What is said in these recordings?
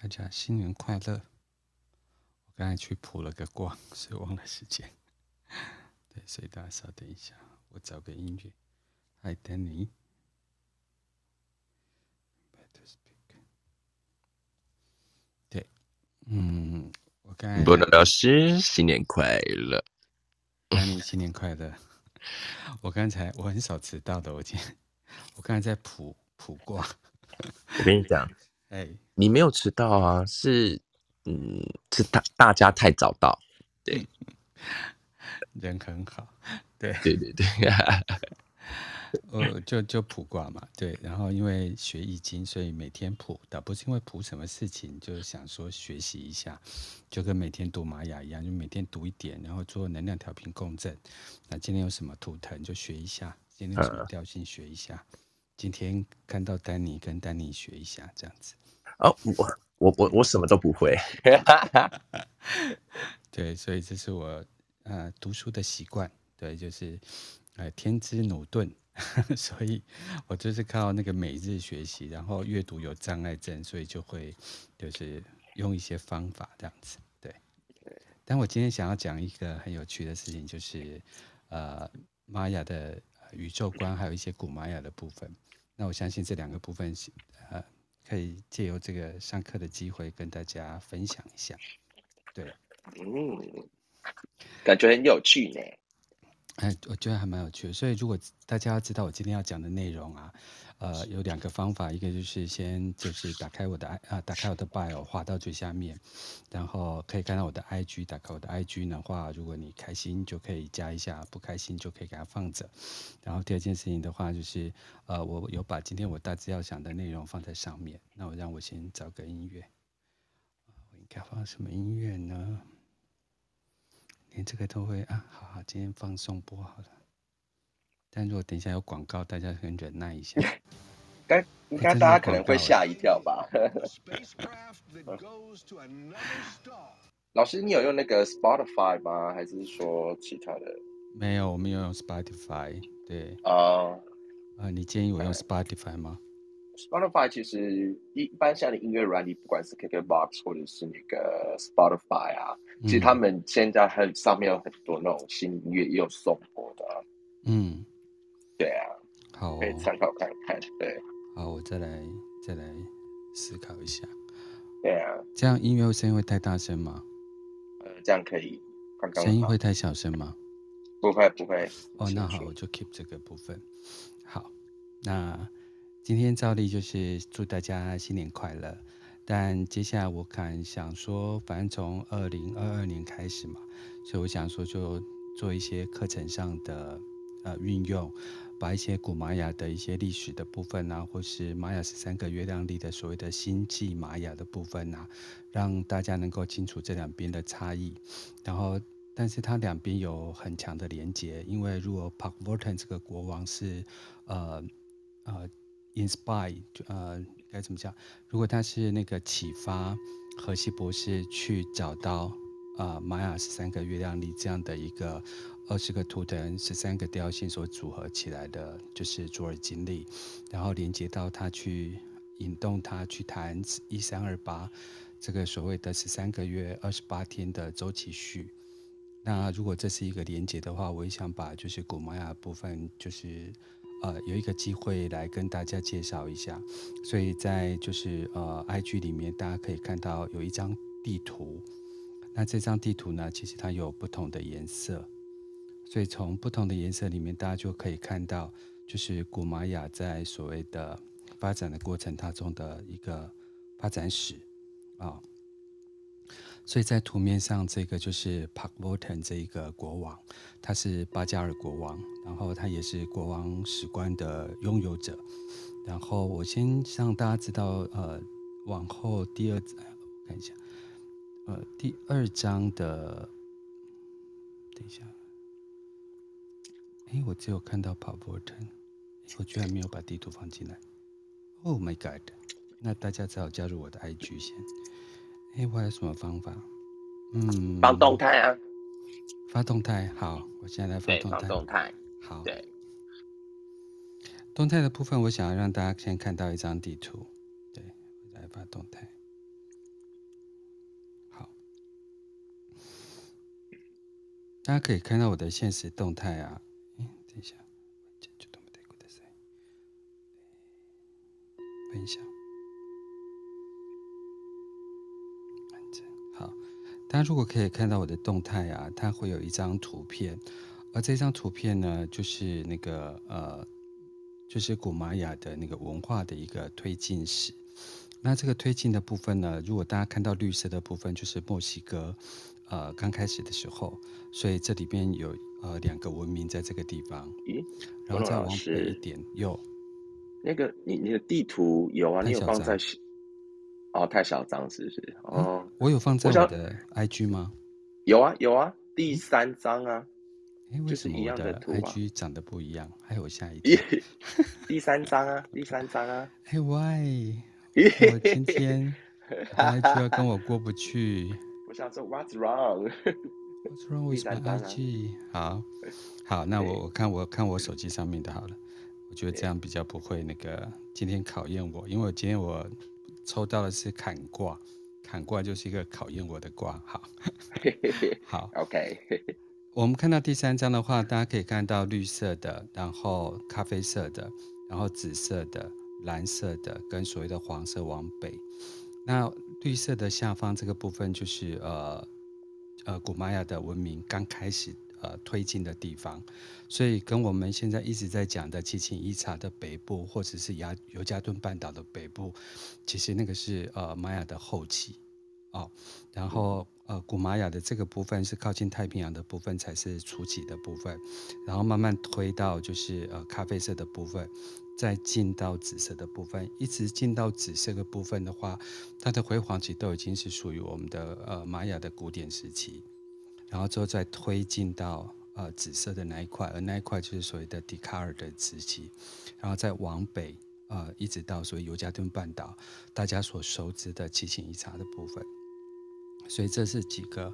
大家新年快乐！我刚才去卜了个卦，所以忘了时间。对，所以大家稍等一下，我找个音乐。Hi Danny。对，嗯，我刚才。波诺老师，新年快乐！Danny，新年快乐！我刚才我很少迟到的，我今天我刚才在卜卜卦。我跟你讲。哎，你没有迟到啊？是，嗯，是大大家太早到，对，人很好，对，对对对，呃，就就卜卦嘛，对，然后因为学易经，所以每天卜，倒不是因为卜什么事情，就是想说学习一下，就跟每天读玛雅一样，就每天读一点，然后做能量调频共振。那今天有什么图腾就学一下，今天有什么调性学一下。嗯今天看到丹尼，跟丹尼学一下这样子。哦，我我我我什么都不会。对，所以这是我呃读书的习惯。对，就是呃天资努钝，所以我就是靠那个每日学习，然后阅读有障碍症，所以就会就是用一些方法这样子。对，但我今天想要讲一个很有趣的事情，就是呃玛雅的宇宙观，还有一些古玛雅的部分。那我相信这两个部分可以借由这个上课的机会跟大家分享一下。对，嗯，感觉很有趣呢。哎，我觉得还蛮有趣的。所以如果大家知道我今天要讲的内容啊。呃，有两个方法，一个就是先就是打开我的 i 啊，打开我的 bio，滑到最下面，然后可以看到我的 IG，打开我的 IG 的话，如果你开心就可以加一下，不开心就可以给它放着。然后第二件事情的话就是，呃，我有把今天我大致要讲的内容放在上面。那我让我先找个音乐，我应该放什么音乐呢？连这个都会啊，好好，今天放松播好了。但如果等一下有广告，大家可以忍耐一下。该应该大家可能会吓一跳吧。老师，你有用那个 Spotify 吗？还是说其他的？没有，我没有用 Spotify。对啊，啊、uh, 呃，你建议我用 Spotify 吗？Spotify 其实一般像的音乐软体，不管是 KKBox 或者是那个 Spotify 啊，嗯、其实他们现在很上面有很多那种新音乐也有送播的。嗯。对啊，好、哦，可以参考看看。对，好，我再来再来思考一下。对啊，这样音乐声音会太大声吗？呃，这样可以刚刚。声音会太小声吗？不会不会。哦，那好，我就 keep 这个部分。好，那今天照例就是祝大家新年快乐。但接下来我看想说，反正从二零二二年开始嘛，所以我想说就做一些课程上的呃运用。把一些古玛雅的一些历史的部分啊，或是玛雅十三个月亮历的所谓的星际玛雅的部分啊，让大家能够清楚这两边的差异。然后，但是它两边有很强的连接，因为如果帕克沃顿这个国王是呃呃 inspire 呃该怎么讲？如果他是那个启发荷西博士去找到啊玛雅十三个月亮历这样的一个。二十个图腾，十三个调性所组合起来的，就是卓尔金历，然后连接到他去引动他去谈一三二八这个所谓的十三个月二十八天的周期序。那如果这是一个连接的话，我也想把就是古玛雅部分，就是呃有一个机会来跟大家介绍一下。所以在就是呃 IG 里面，大家可以看到有一张地图。那这张地图呢，其实它有不同的颜色。所以从不同的颜色里面，大家就可以看到，就是古玛雅在所谓的发展的过程当中的一个发展史啊。所以在图面上，这个就是 Park Morton 这一个国王，他是巴加尔国王，然后他也是国王史官的拥有者。然后我先让大家知道，呃，往后第二，我看一下，呃，第二章的，等一下。哎，我只有看到 Park Morton，我居然没有把地图放进来。Oh my god！那大家只好加入我的 IG 先。另我有什么方法？嗯。发动态啊。发动态，好，我现在来发动态。好。动态的部分我想要让大家先看到一张地图。对，我来发动态。好。大家可以看到我的现实动态啊。嗯，等一下。分享。大家如果可以看到我的动态啊，它会有一张图片，而这张图片呢，就是那个呃，就是古玛雅的那个文化的一个推进史。那这个推进的部分呢，如果大家看到绿色的部分，就是墨西哥，呃，刚开始的时候，所以这里边有呃两个文明在这个地方。咦？然后再往北一点，有那个你你的地图有啊？你有放在哦，太小张是不是？哦、嗯，我有放在我的 IG 吗？有啊有啊，第三张啊。哎，为什么我的 IG 长得不一样？还有下一张，第三张啊，第三张啊。哎喂。我今天 IG 要跟我过不去。我想说，What's wrong？What's wrong with my IG？好，好，那我我看我看我手机上面的好了。我觉得这样比较不会那个今天考验我，因为我今天我抽到的是坎卦，坎卦就是一个考验我的卦。好，好，OK。我们看到第三张的话，大家可以看到绿色的，然后咖啡色的，然后紫色的。蓝色的跟所谓的黄色往北，那绿色的下方这个部分就是呃呃古玛雅的文明刚开始呃推进的地方，所以跟我们现在一直在讲的奇琴伊察的北部或者是亚尤加敦半岛的北部，其实那个是呃玛雅的后期哦，然后呃古玛雅的这个部分是靠近太平洋的部分才是初期的部分，然后慢慢推到就是呃咖啡色的部分。再进到紫色的部分，一直进到紫色的部分的话，它的辉煌期都已经是属于我们的呃玛雅的古典时期，然后之后再推进到呃紫色的那一块，而那一块就是所谓的笛卡尔的时期，然后再往北呃一直到所谓尤加敦半岛，大家所熟知的奇琴伊察的部分，所以这是几个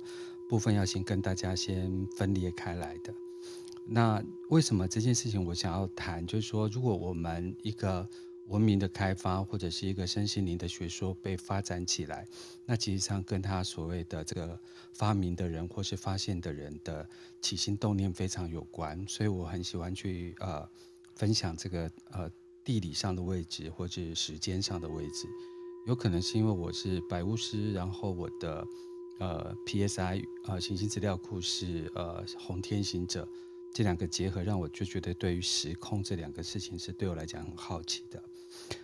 部分要先跟大家先分裂开来的。那为什么这件事情我想要谈？就是说，如果我们一个文明的开发，或者是一个身心灵的学说被发展起来，那其实上跟他所谓的这个发明的人或是发现的人的起心动念非常有关。所以我很喜欢去呃分享这个呃地理上的位置或者时间上的位置。有可能是因为我是白巫师，然后我的呃 PSI 呃行星资料库是呃红天行者。这两个结合，让我就觉得对于时空这两个事情是对我来讲很好奇的。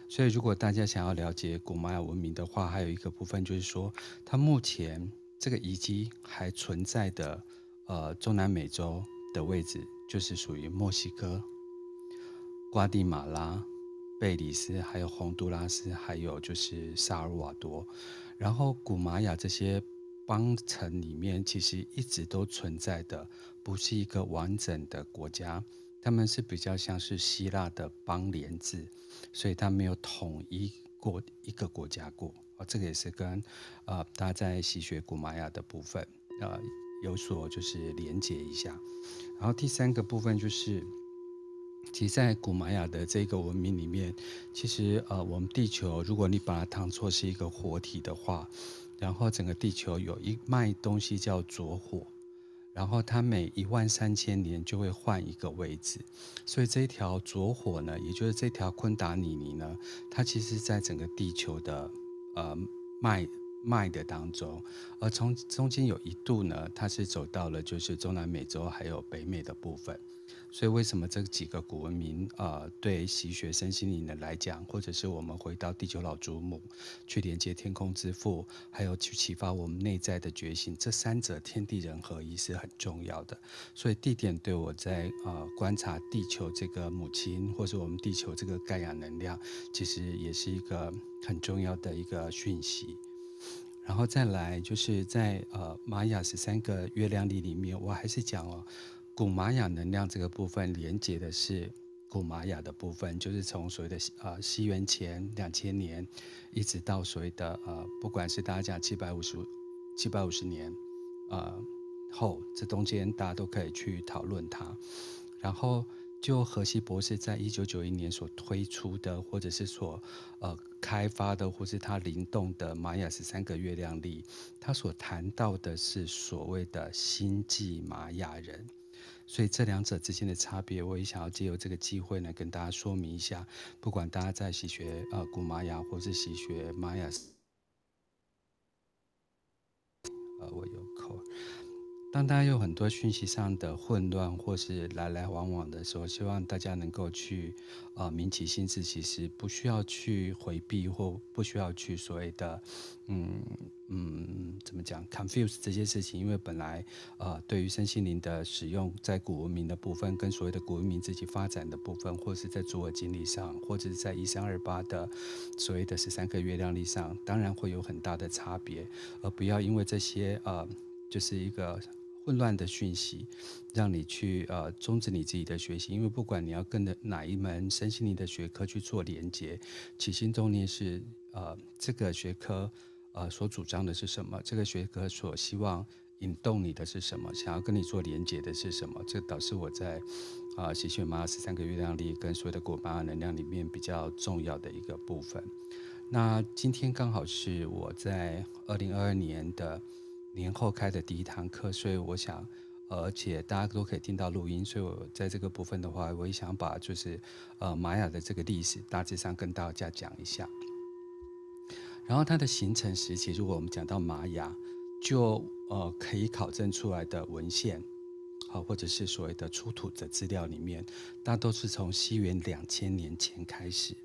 所以，如果大家想要了解古玛雅文明的话，还有一个部分就是说，它目前这个遗迹还存在的，呃，中南美洲的位置就是属于墨西哥、瓜地马拉、贝里斯，还有洪都拉斯，还有就是萨尔瓦多。然后，古玛雅这些邦城里面，其实一直都存在的。不是一个完整的国家，他们是比较像是希腊的邦联制，所以他没有统一过一个国家过。啊，这个也是跟呃大家在习学古玛雅的部分呃有所就是连接一下。然后第三个部分就是，其实，在古玛雅的这个文明里面，其实呃我们地球，如果你把它当作是一个活体的话，然后整个地球有一脉东西叫拙火。然后它每一万三千年就会换一个位置，所以这一条着火呢，也就是这条昆达尼尼呢，它其实在整个地球的呃脉脉的当中，而从中间有一度呢，它是走到了就是中南美洲还有北美的部分。所以，为什么这几个古文明，呃，对习学身心灵的来讲，或者是我们回到地球老祖母，去连接天空之父，还有去启发我们内在的觉醒，这三者天地人合一是很重要的。所以，地点对我在呃观察地球这个母亲，或是我们地球这个盖亚能量，其实也是一个很重要的一个讯息。然后再来，就是在呃玛雅十三个月亮历里面，我还是讲哦。古玛雅能量这个部分连接的是古玛雅的部分，就是从所谓的呃西元前两千年，一直到所谓的呃不管是大家讲七百五十七百五十年，呃后这中间大家都可以去讨论它。然后就荷西博士在一九九一年所推出的，或者是所呃开发的，或是他灵动的玛雅十三个月亮历，他所谈到的是所谓的星际玛雅人。所以这两者之间的差别，我也想要借由这个机会呢，跟大家说明一下。不管大家在习学呃古玛雅，或是习学玛雅，呃，我有口。当大家有很多讯息上的混乱，或是来来往往的时候，希望大家能够去，呃，明起心智，其实不需要去回避，或不需要去所谓的，嗯嗯，怎么讲，confuse 这些事情，因为本来，呃，对于身心灵的使用，在古文明的部分，跟所谓的古文明自己发展的部分，或是在自我经历上，或者是在一三二八的所谓的十三个月亮历上，当然会有很大的差别，而不要因为这些，呃，就是一个。混乱的讯息，让你去呃终止你自己的学习，因为不管你要跟着哪一门身心灵的学科去做连接，起心动念是呃这个学科呃所主张的是什么，这个学科所希望引动你的是什么，想要跟你做连接的是什么，这导致我在啊习学玛雅十三个月亮力跟所有的古巴能量里面比较重要的一个部分。那今天刚好是我在二零二二年的。年后开的第一堂课，所以我想，而且大家都可以听到录音，所以我在这个部分的话，我也想把就是呃玛雅的这个历史大致上跟大家讲一下。然后它的形成时期，如果我们讲到玛雅，就呃可以考证出来的文献，好，或者是所谓的出土的资料里面，大都是从西元两千年前开始，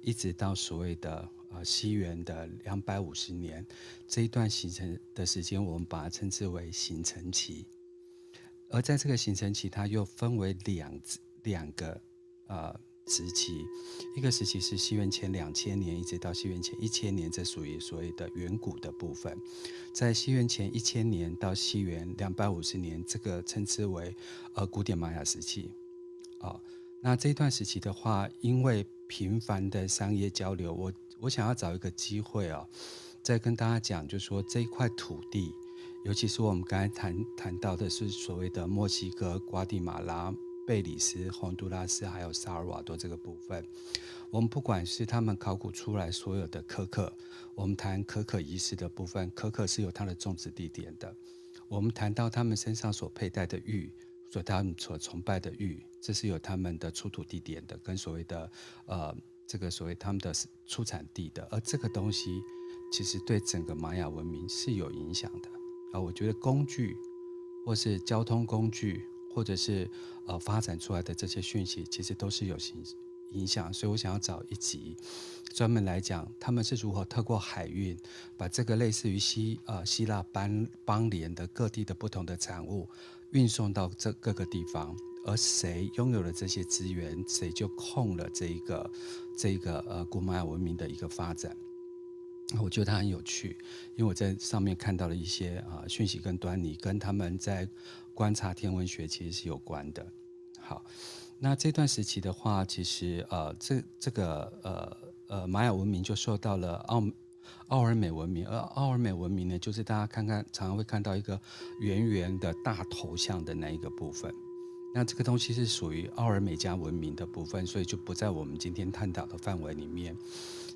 一直到所谓的。呃，西元的两百五十年这一段形成的时间，我们把它称之为形成期。而在这个形成期，它又分为两两个呃时期，一个时期是西元前两千年，一直到西元前一千年，这属于所谓的远古的部分。在西元前一千年到西元两百五十年，这个称之为呃古典玛雅时期。啊、那这一段时期的话，因为频繁的商业交流，我。我想要找一个机会啊，再跟大家讲，就是说这一块土地，尤其是我们刚才谈谈到的是所谓的墨西哥、瓜地马拉、贝里斯、洪都拉斯，还有萨尔瓦多这个部分，我们不管是他们考古出来所有的可可，我们谈可可仪式的部分，可可是有它的种植地点的。我们谈到他们身上所佩戴的玉，所他们所崇拜的玉，这是有他们的出土地点的，跟所谓的呃。这个所谓他们的出产地的，而这个东西其实对整个玛雅文明是有影响的啊。我觉得工具，或是交通工具，或者是呃发展出来的这些讯息，其实都是有影影响。所以我想要找一集专门来讲，他们是如何透过海运，把这个类似于希呃希腊邦邦联的各地的不同的产物运送到这各个地方。而谁拥有了这些资源，谁就控了这一个这个呃古玛雅文明的一个发展。我觉得它很有趣，因为我在上面看到了一些啊、讯息跟端倪，跟他们在观察天文学其实是有关的。好，那这段时期的话，其实呃这这个呃呃玛雅文明就受到了奥奥尔美文明，而奥尔美文明呢，就是大家看看常常会看到一个圆圆的大头像的那一个部分。那这个东西是属于奥尔美加文明的部分，所以就不在我们今天探讨的范围里面。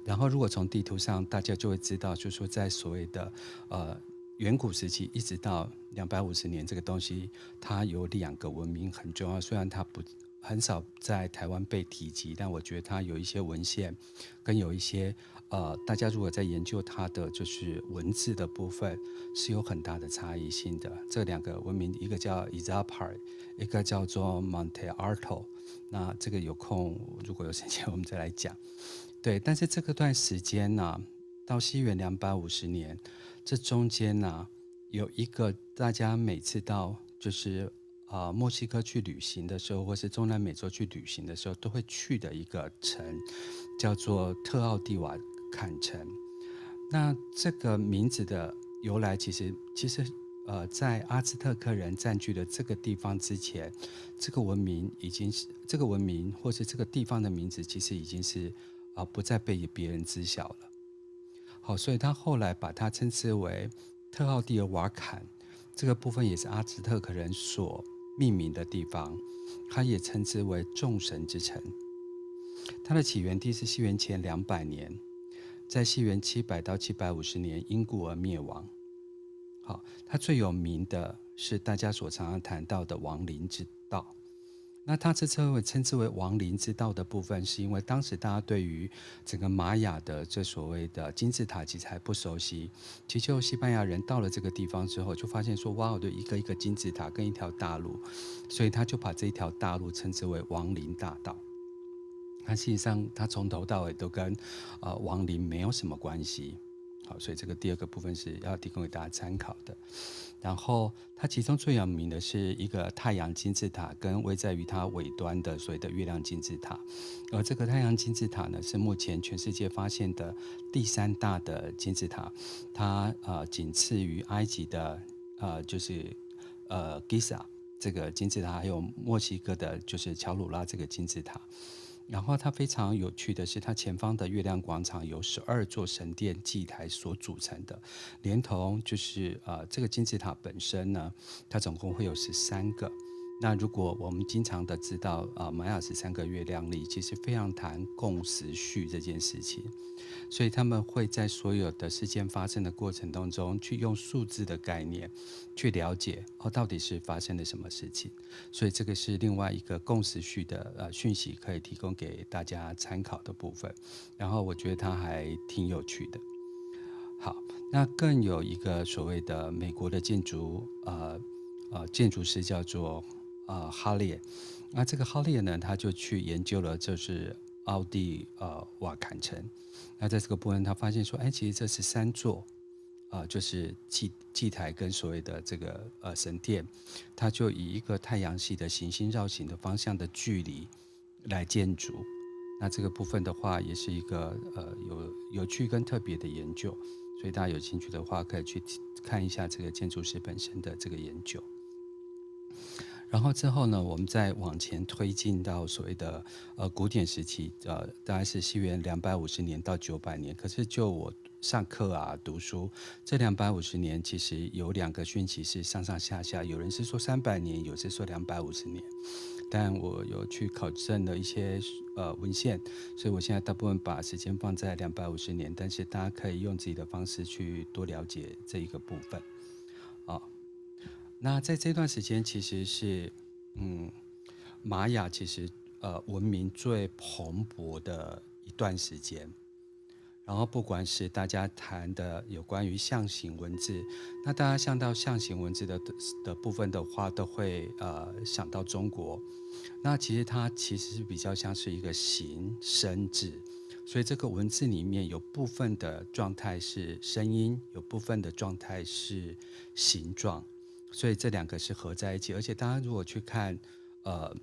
然后，如果从地图上，大家就会知道，就是说在所谓的呃远古时期，一直到两百五十年，这个东西它有两个文明很重要，虽然它不。很少在台湾被提及，但我觉得它有一些文献，跟有一些呃，大家如果在研究它的就是文字的部分，是有很大的差异性的。这两个文明，一个叫 Izapa，一个叫做 Monte Alto。那这个有空如果有时间，我们再来讲。对，但是这个段时间呢、到西元两百五十年，这中间呢、有一个大家每次到就是。啊，墨西哥去旅行的时候，或是中南美洲去旅行的时候，都会去的一个城，叫做特奥蒂瓦坎城。那这个名字的由来，其实其实呃，在阿兹特克人占据了这个地方之前，这个文明已经是这个文明，或是这个地方的名字，其实已经是啊、不再被别人知晓了。好，所以他后来把它称之为特奥蒂尔瓦坎，这个部分也是阿兹特克人所。命名的地方，它也称之为众神之城。它的起源地是西元前两百年，在西元七百到七百五十年因故而灭亡。好，它最有名的是大家所常常谈到的亡灵之道。那他这称为称之为亡灵之道的部分，是因为当时大家对于整个玛雅的这所谓的金字塔其实还不熟悉。其实就西班牙人到了这个地方之后，就发现说，哇，我的一个一个金字塔跟一条大路，所以他就把这一条大路称之为亡灵大道。它实际上，它从头到尾都跟呃亡灵没有什么关系。好，所以这个第二个部分是要提供给大家参考的。然后，它其中最有名的是一个太阳金字塔，跟位在于它尾端的所谓的月亮金字塔。而这个太阳金字塔呢，是目前全世界发现的第三大的金字塔，它呃仅次于埃及的呃就是呃 Giza 这个金字塔，还有墨西哥的就是乔鲁拉这个金字塔。然后它非常有趣的是，它前方的月亮广场由十二座神殿祭台所组成的，连同就是呃这个金字塔本身呢，它总共会有十三个。那如果我们经常的知道啊，玛雅十三个月亮历，其实非常谈共识序这件事情，所以他们会在所有的事件发生的过程当中，去用数字的概念去了解哦，到底是发生了什么事情。所以这个是另外一个共识序的呃讯息，可以提供给大家参考的部分。然后我觉得它还挺有趣的。好，那更有一个所谓的美国的建筑呃呃建筑师叫做。呃，哈列，那这个哈列呢，他就去研究了，就是奥蒂呃瓦坎城。那在这个部分，他发现说，哎，其实这是三座，呃，就是祭祭台跟所谓的这个呃神殿，它就以一个太阳系的行星绕行的方向的距离来建筑。那这个部分的话，也是一个呃有有趣跟特别的研究，所以大家有兴趣的话，可以去看一下这个建筑师本身的这个研究。然后之后呢，我们再往前推进到所谓的呃古典时期，呃，大概是西元两百五十年到九百年。可是就我上课啊读书，这两百五十年其实有两个讯息是上上下下，有人是说三百年，有人是说两百五十年。但我有去考证了一些呃文献，所以我现在大部分把时间放在两百五十年，但是大家可以用自己的方式去多了解这一个部分，那在这段时间，其实是，嗯，玛雅其实呃文明最蓬勃的一段时间。然后不管是大家谈的有关于象形文字，那大家想到象形文字的的部分的话，都会呃想到中国。那其实它其实是比较像是一个形声字，所以这个文字里面有部分的状态是声音，有部分的状态是形状。所以这两个是合在一起，而且大家如果去看，呃，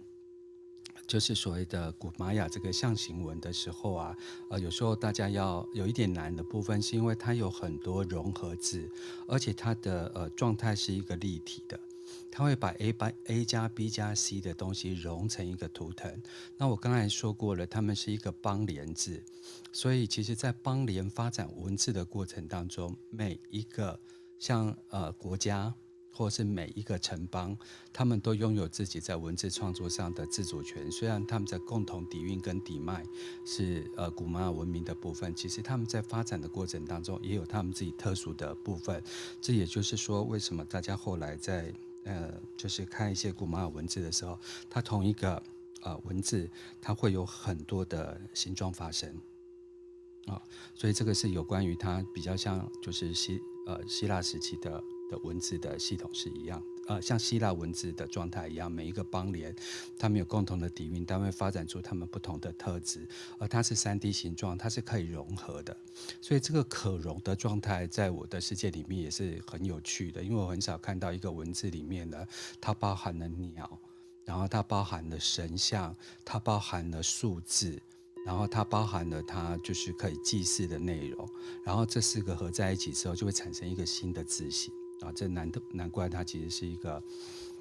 就是所谓的古玛雅这个象形文的时候啊，呃，有时候大家要有一点难的部分，是因为它有很多融合字，而且它的呃状态是一个立体的，它会把 A 把 A 加 B 加 C 的东西融成一个图腾。那我刚才说过了，它们是一个邦联字，所以其实在邦联发展文字的过程当中，每一个像呃国家。或是每一个城邦，他们都拥有自己在文字创作上的自主权。虽然他们在共同底蕴跟底脉是呃古玛雅文明的部分，其实他们在发展的过程当中也有他们自己特殊的部分。这也就是说，为什么大家后来在呃就是看一些古玛雅文字的时候，它同一个呃文字，它会有很多的形状发生啊、所以这个是有关于它比较像就是希呃希腊时期的。的文字的系统是一样，呃，像希腊文字的状态一样，每一个邦联，他们有共同的底蕴，但会发展出他们不同的特质，而它是三 D 形状，它是可以融合的，所以这个可融的状态，在我的世界里面也是很有趣的，因为我很少看到一个文字里面呢，它包含了鸟，然后它包含了神像，它包含了数字。然后它包含了它就是可以记事的内容，然后这四个合在一起之后，就会产生一个新的字形啊，这难的难怪它其实是一个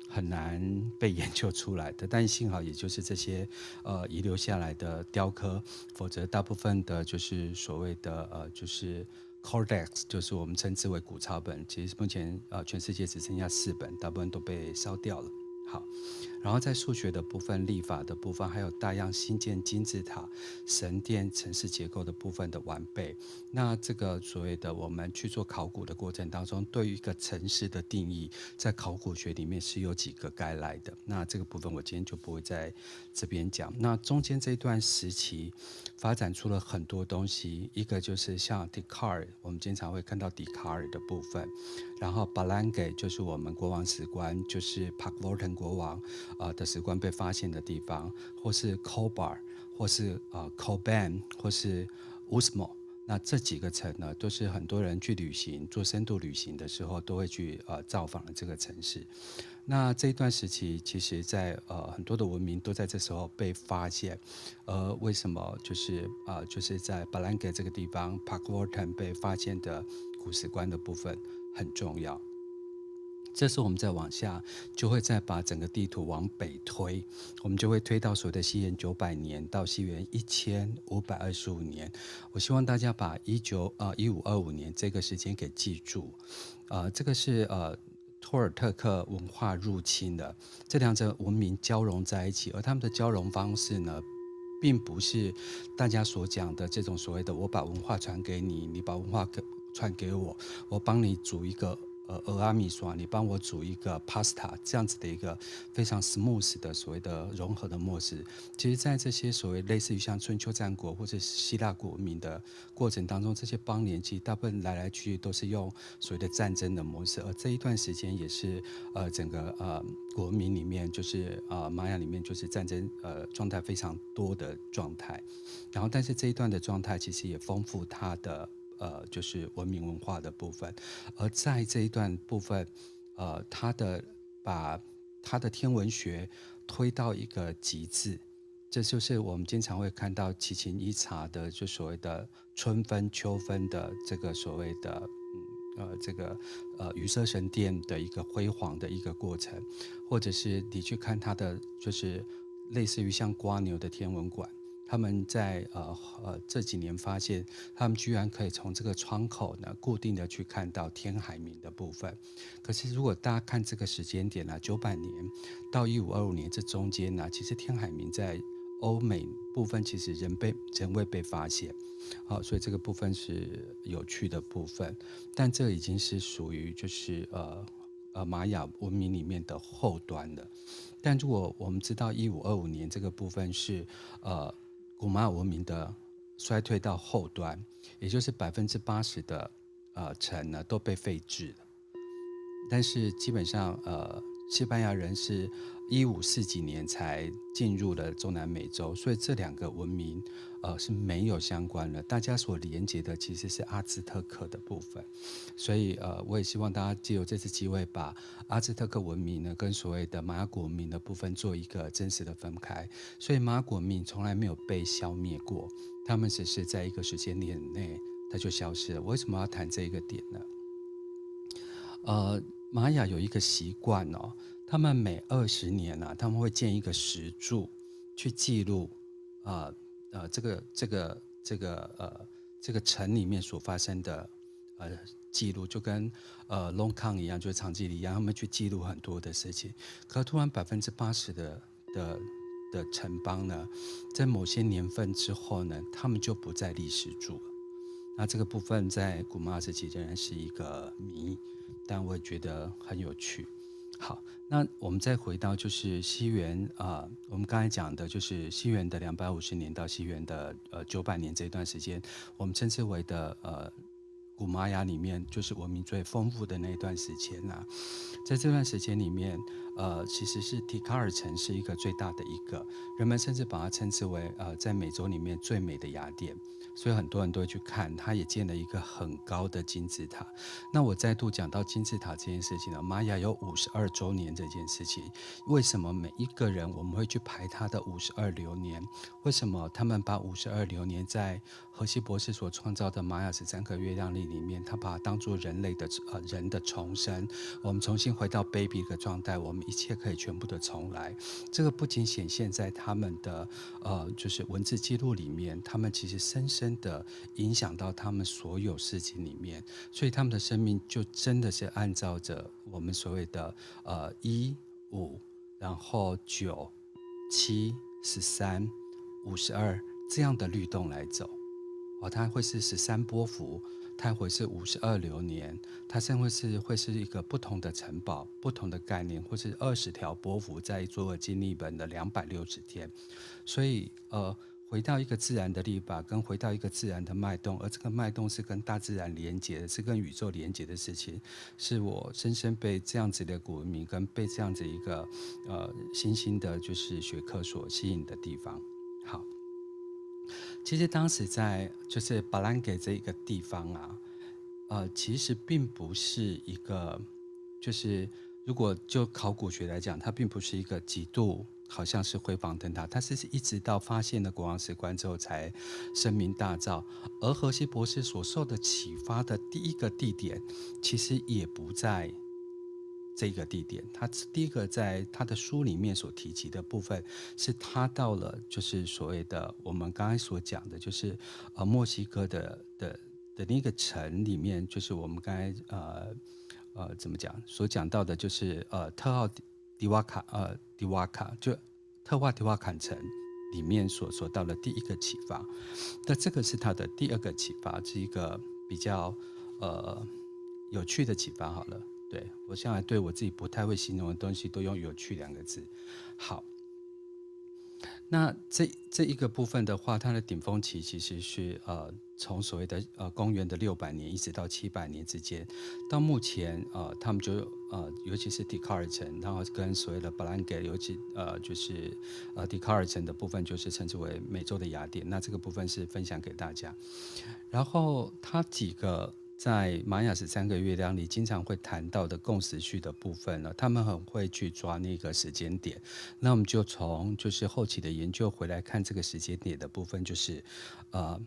很难被研究出来的，但幸好也就是这些呃遗留下来的雕刻，否则大部分的就是所谓的呃就是 Codex，就是我们称之为古抄本，其实目前呃全世界只剩下四本，大部分都被烧掉了。好。然后在数学的部分、立法的部分，还有大量新建金字塔、神殿、城市结构的部分的完备。那这个所谓的我们去做考古的过程当中，对于一个城市的定义，在考古学里面是有几个该来的。那这个部分我今天就不会在这边讲。那中间这一段时期发展出了很多东西，一个就是像笛卡尔，我们经常会看到笛卡尔的部分。然后巴兰给就是我们国王史观，就是帕克罗滕国王。呃的史观被发现的地方，或是 Kobar，或是呃 Koban，或是 Usmo，那这几个城呢，都是很多人去旅行、做深度旅行的时候都会去呃造访的这个城市。那这一段时期，其实在呃很多的文明都在这时候被发现。呃，为什么就是呃就是在巴兰格这个地方，帕克罗滕被发现的古史观的部分很重要。这时我们再往下，就会再把整个地图往北推，我们就会推到所谓的西元九百年到西元一千五百二十五年。我希望大家把一九呃一五二五年这个时间给记住，呃，这个是呃托尔特克文化入侵的这两者文明交融在一起，而他们的交融方式呢，并不是大家所讲的这种所谓的我把文化传给你，你把文化给传给我，我帮你组一个。呃，俄阿米说，你帮我煮一个 pasta，这样子的一个非常 smooth 的所谓的融合的模式。其实，在这些所谓类似于像春秋战国或者希腊古文明的过程当中，这些邦联其实大部分来来去去都是用所谓的战争的模式。而这一段时间也是呃整个呃古文明里面，就是呃玛雅里面就是战争呃状态非常多的状态。然后，但是这一段的状态其实也丰富它的。呃，就是文明文化的部分，而在这一段部分，呃，他的把他的天文学推到一个极致，这就是我们经常会看到奇琴伊察的，就所谓的春分、秋分的这个所谓的，呃，这个呃，羽色神殿的一个辉煌的一个过程，或者是你去看他的，就是类似于像瓜牛的天文馆。他们在呃呃这几年发现，他们居然可以从这个窗口呢固定的去看到天海冥的部分。可是如果大家看这个时间点呢、九百年到一五二五年这中间呢、其实天海冥在欧美部分其实仍被仍未被发现。好，所以这个部分是有趣的部分，但这已经是属于就是呃呃玛雅文明里面的后端了。但如果我们知道一五二五年这个部分是呃。古玛雅文明的衰退到后端，也就是百分之八十的呃城呢都被废置了。但是基本上呃，西班牙人是一五四几年才进入了中南美洲，所以这两个文明呃是没有相关的。大家所连接的其实是阿兹特克的部分，所以呃，我也希望大家借由这次机会，把阿兹特克文明呢跟所谓的玛雅古文明的部分做一个真实的分开。所以玛雅古文明从来没有被消灭过，他们只是在一个时间点内它就消失了。为什么要谈这一个点呢？呃，玛雅有一个习惯哦。他们每二十年啊，他们会建一个石柱，去记录，呃呃，这个这个这个呃这个城里面所发生的呃记录，就跟呃 Long Con 一样，就是长距离一样，他们去记录很多的事情。可突然百分之八十的的的城邦呢，在某些年份之后呢，他们就不再立石柱了。那这个部分在古玛雅时期仍然是一个谜，但我也觉得很有趣。好，那我们再回到就是西元啊、我们刚才讲的就是西元的两百五十年到西元的呃九百年这段时间，我们称之为的呃古玛雅里面就是文明最丰富的那一段时间呐、啊，在这段时间里面，呃，其实是提卡尔城是一个最大的一个，人们甚至把它称之为呃在美洲里面最美的雅典。所以很多人都会去看，他也建了一个很高的金字塔。那我再度讲到金字塔这件事情呢，玛雅有五十二周年这件事情，为什么每一个人我们会去排他的五十二流年？为什么他们把五十二流年在荷西博士所创造的玛雅十三个月亮历里面，他把它当做人类的呃人的重生，我们重新回到 baby 的状态，我们一切可以全部的重来。这个不仅显现在他们的呃就是文字记录里面，他们其实深深。的影响到他们所有事情里面，所以他们的生命就真的是按照着我们所谓的呃一五然后九、七、十三、五十二这样的律动来走，哦，它会是十三波幅，它会是五十二流年，它甚至会是会是一个不同的城堡、不同的概念，或是二十条波幅在做经历本的两百六十天，所以呃。回到一个自然的历法，跟回到一个自然的脉动，而这个脉动是跟大自然连接的，是跟宇宙连接的事情，是我深深被这样子的古文明跟被这样子一个呃新兴的，就是学科所吸引的地方。好，其实当时在就是巴兰给这一个地方啊，呃，其实并不是一个，就是如果就考古学来讲，它并不是一个极度。好像是辉煌灯塔，它是一直到发现了国王石棺之后才声名大噪。而荷西博士所受的启发的第一个地点，其实也不在这个地点。他第一个在他的书里面所提及的部分，是他到了就是所谓的我们刚才所讲的，就是呃墨西哥的的的那个城里面，就是我们刚才呃呃怎么讲所讲到的，就是呃特奥迪瓦卡呃。迪瓦卡就特瓦迪瓦坎城里面所说到的第一个启发，那这个是他的第二个启发，是一个比较呃有趣的启发。好了，对我向来对我自己不太会形容的东西都用“有趣”两个字。好，那这这一个部分的话，它的顶峰期其实是呃。从所谓的呃公元的六百年一直到七百年之间，到目前呃他们就呃尤其是迪卡尔城，然后跟所谓的布兰给，尤其呃就是呃迪卡尔城的部分，就是称之为美洲的雅典。那这个部分是分享给大家。然后他几个在玛雅十三个月亮里经常会谈到的共识序的部分呢，他们很会去抓那个时间点。那我们就从就是后期的研究回来看这个时间点的部分，就是呃。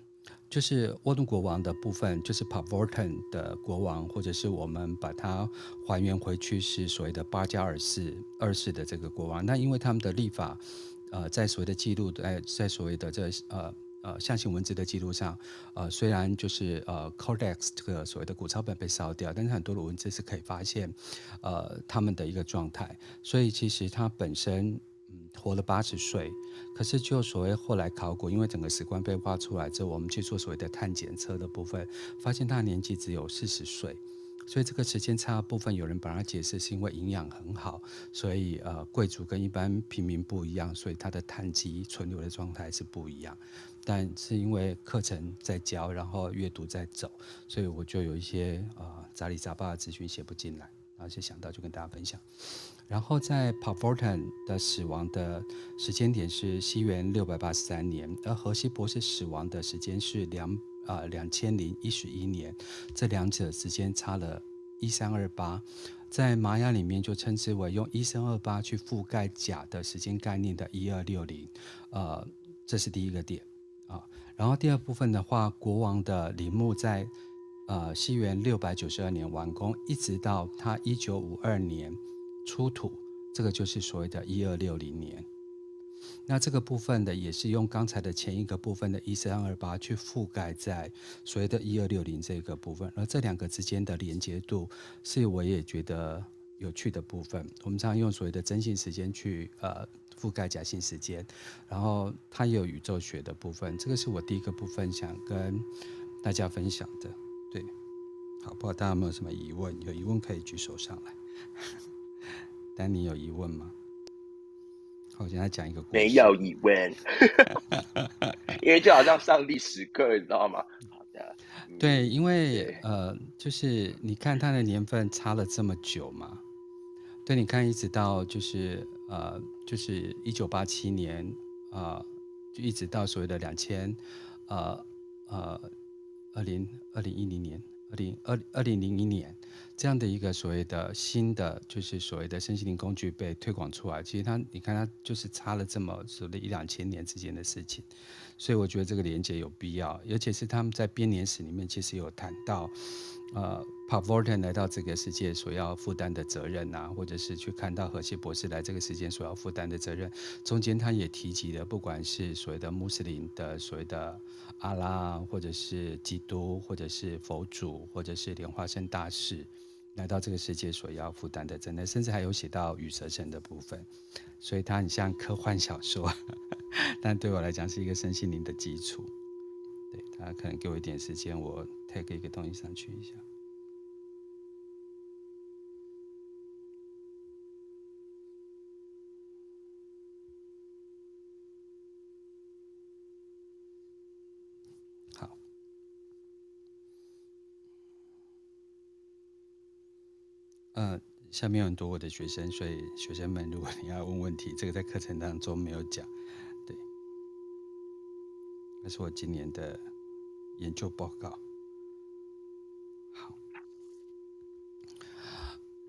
就是沃顿国王的部分，就是 Pavorton 的国王，或者是我们把它还原回去是所谓的巴加尔世二世的这个国王。那因为他们的历法，呃，在所谓的记录，在在所谓的这呃呃象形文字的记录上，呃，虽然就是呃 Codex 这个所谓的古抄本被烧掉，但是很多的文字是可以发现，呃，他们的一个状态。所以其实他本身。活了八十岁，可是就所谓后来考古，因为整个石棺被挖出来之后，我们去做所谓的碳检测的部分，发现他年纪只有四十岁，所以这个时间差部分，有人把它解释是因为营养很好，所以呃贵族跟一般平民不一样，所以他的碳基存留的状态是不一样。但是因为课程在教，然后阅读在走，所以我就有一些呃杂七杂八的资讯写不进来，然后就想到就跟大家分享。然后在 Pavorton 的死亡的时间点是西元六百八十三年，而荷西博士死亡的时间是两啊两千零一十一年，这两者之间差了一三二八，在玛雅里面就称之为用一三二八去覆盖甲的时间概念的一二六零，呃，这是第一个点啊。然后第二部分的话，国王的陵墓在呃西元六百九十二年完工，一直到他一九五二年。出土，这个就是所谓的一二六零年。那这个部分的也是用刚才的前一个部分的一三二八去覆盖在所谓的一二六零这个部分，而这两个之间的连接度是我也觉得有趣的部分。我们常用所谓的真性时间去呃覆盖假性时间，然后它也有宇宙学的部分。这个是我第一个部分想跟大家分享的。对，好，不知道大家有没有什么疑问？有疑问可以举手上来。丹尼有疑问吗？好，我现在讲一个故事。没有疑问，因为就好像上历史课，你知道吗？好的。对，因为呃，就是你看它的年份差了这么久嘛。对，你看一直到就是呃，就是一九八七年啊、呃，就一直到所谓的两千呃呃二零二零一零年。二零二二零零一年，这样的一个所谓的新的，就是所谓的身心灵工具被推广出来，其实它，你看它就是差了这么所谓一两千年之间的事情，所以我觉得这个连接有必要，尤其是他们在编年史里面其实有谈到。呃，Pavorton 来到这个世界所要负担的责任啊，或者是去看到荷西博士来这个世界所要负担的责任，中间他也提及了，不管是所谓的穆斯林的所谓的阿拉，或者是基督，或者是佛祖，或者是莲花生大士，来到这个世界所要负担的责任，甚至还有写到羽蛇神的部分，所以它很像科幻小说，但对我来讲是一个身心灵的基础。对，他可能给我一点时间，我 take 一个东西上去一下。呃，下面有很多我的学生，所以学生们，如果你要问问题，这个在课程当中没有讲，对，那是我今年的研究报告。好，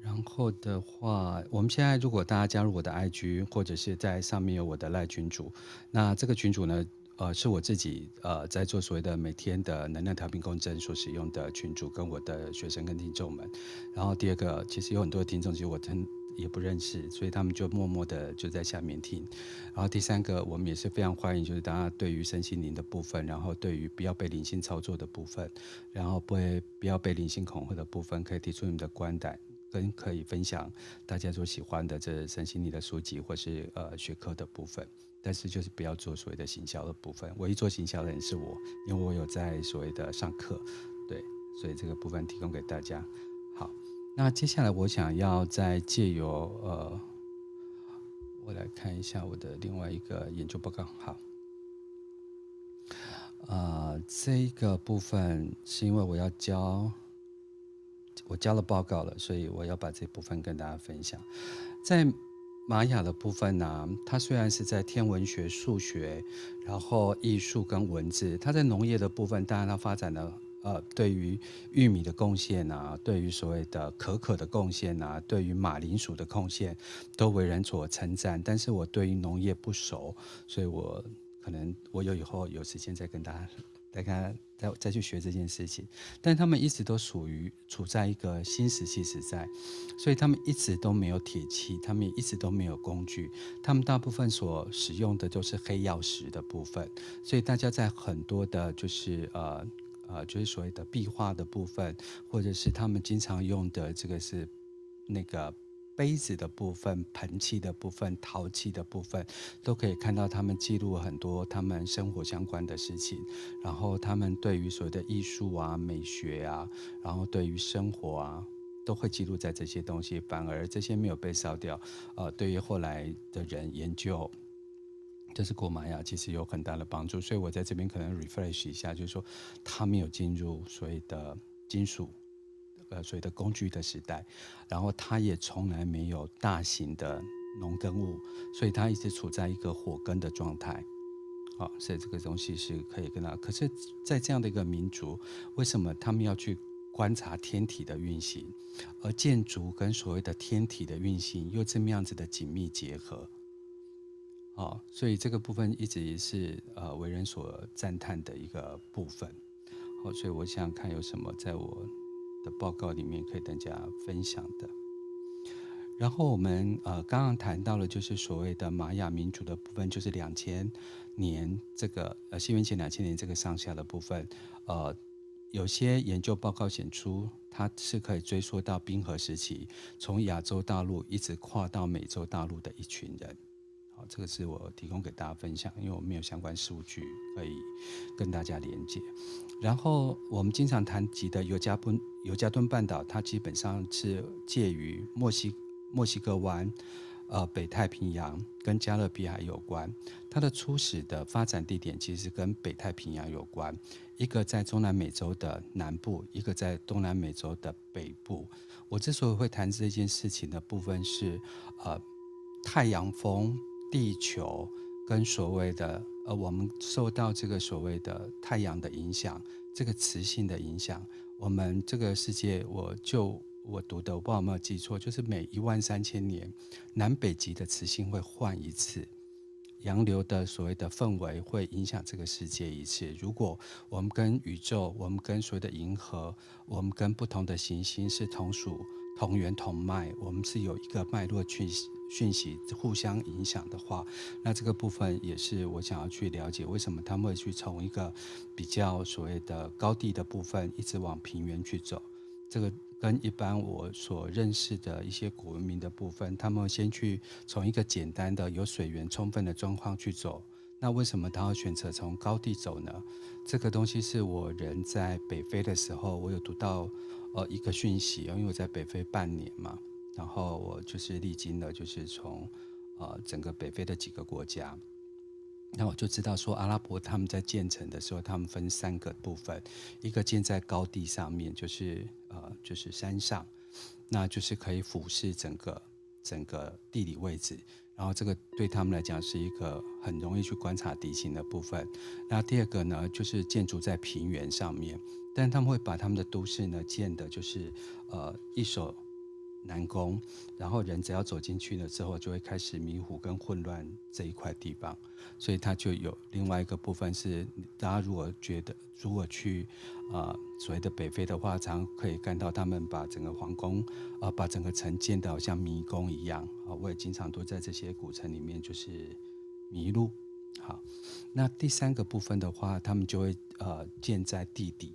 然后的话，我们现在如果大家加入我的 IG，或者是在上面有我的赖群主，那这个群主呢？呃，是我自己呃在做所谓的每天的能量调频共振所使用的群组，跟我的学生跟听众们。然后第二个，其实有很多听众其实我真也不认识，所以他们就默默的就在下面听。然后第三个，我们也是非常欢迎，就是大家对于身心灵的部分，然后对于不要被灵性操作的部分，然后不会不要被灵性恐吓的部分，可以提出你们的观点，跟可以分享大家所喜欢的这身心灵的书籍或是呃学科的部分。但是就是不要做所谓的行销的部分，唯一做行销的人是我，因为我有在所谓的上课，对，所以这个部分提供给大家。好，那接下来我想要再借由呃，我来看一下我的另外一个研究报告。好，呃，这个部分是因为我要交，我交了报告了，所以我要把这部分跟大家分享，在。玛雅的部分呢、它虽然是在天文学、数学，然后艺术跟文字，它在农业的部分，当然它发展的呃，对于玉米的贡献啊，对于所谓的可可的贡献啊，对于马铃薯的贡献，都为人所称赞。但是我对于农业不熟，所以我可能我有以后有时间再跟大家。大家再再去学这件事情，但他们一直都属于处在一个新石器时代，所以他们一直都没有铁器，他们也一直都没有工具，他们大部分所使用的都是黑曜石的部分，所以大家在很多的，就是呃呃，就是所谓的壁画的部分，或者是他们经常用的这个是那个。杯子的部分、盆器的部分、陶器的部分，都可以看到他们记录很多他们生活相关的事情。然后他们对于所谓的艺术啊、美学啊，然后对于生活啊，都会记录在这些东西。反而这些没有被烧掉，呃，对于后来的人研究，这是古玛雅，其实有很大的帮助。所以我在这边可能 refresh 一下，就是说他没有进入所谓的金属。呃，所谓的工具的时代，然后它也从来没有大型的农耕物，所以它一直处在一个火耕的状态。好、所以这个东西是可以跟它。可是，在这样的一个民族，为什么他们要去观察天体的运行，而建筑跟所谓的天体的运行又这么样子的紧密结合？哦，所以这个部分一直也是呃为人所赞叹的一个部分。好、哦，所以我想看有什么在我。的报告里面可以大家分享的。然后我们呃刚刚谈到了就是所谓的玛雅民族的部分，就是两千年这个呃西元前两千年这个上下的部分，呃有些研究报告显出它是可以追溯到冰河时期，从亚洲大陆一直跨到美洲大陆的一群人。这个是我提供给大家分享，因为我没有相关数据可以跟大家连接。然后我们经常谈及的尤加顿尤加敦半岛，它基本上是介于墨西墨西哥湾、呃北太平洋跟加勒比海有关。它的初始的发展地点其实跟北太平洋有关，一个在中南美洲的南部，一个在东南美洲的北部。我之所以会谈这件事情的部分是，呃，太阳风、地球跟所谓的。呃，我们受到这个所谓的太阳的影响，这个磁性的影响，我们这个世界，我就我读的，我不知道有没有记错，就是每一万三千年，南北极的磁性会换一次，洋流的所谓的氛围会影响这个世界一次。如果我们跟宇宙，我们跟所谓的银河，我们跟不同的行星是同属同源同脉，我们是有一个脉络去。讯息互相影响的话，那这个部分也是我想要去了解，为什么他们会去从一个比较所谓的高地的部分一直往平原去走。这个跟一般我所认识的一些古文明的部分，他们先去从一个简单的有水源充分的状况去走。那为什么他要选择从高地走呢？这个东西是我人在北非的时候，我有读到呃一个讯息，因为我在北非半年嘛，然后我就是历经了，就是从呃整个北非的几个国家。那我就知道说，阿拉伯他们在建城的时候，他们分三个部分，一个建在高地上面，就是呃就是山上，那就是可以俯视整个整个地理位置，然后这个对他们来讲是一个很容易去观察地形的部分。那第二个呢，就是建筑在平原上面，但他们会把他们的都市呢建的就是呃一手南宫，然后人只要走进去了之后，就会开始迷糊跟混乱这一块地方。所以它就有另外一个部分是，大家如果觉得如果去啊、所谓的北非的话，常可以看到他们把整个皇宫啊、呃、把整个城建的好像迷宫一样啊、我也经常都在这些古城里面就是迷路。好，那第三个部分的话，他们就会呃建在地底，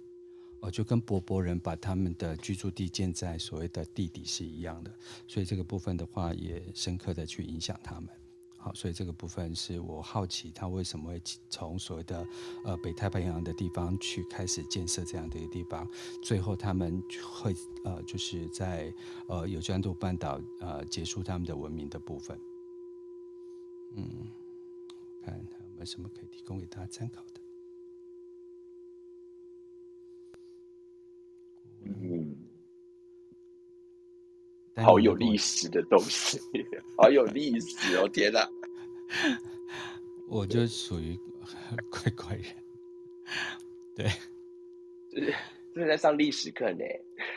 呃，就跟柏柏人把他们的居住地建在所谓的地底是一样的。所以这个部分的话，也深刻的去影响他们。好，所以这个部分是我好奇他为什么会从所谓的呃北太平洋的地方去开始建设这样的一个地方，最后他们会呃就是在呃有关度半岛呃结束他们的文明的部分。嗯，看有没有什么可以提供给大家参考的。嗯，好有历史的东西，好有历史哦！天哪！我就属于怪怪人，对，就是就是在上历史课呢。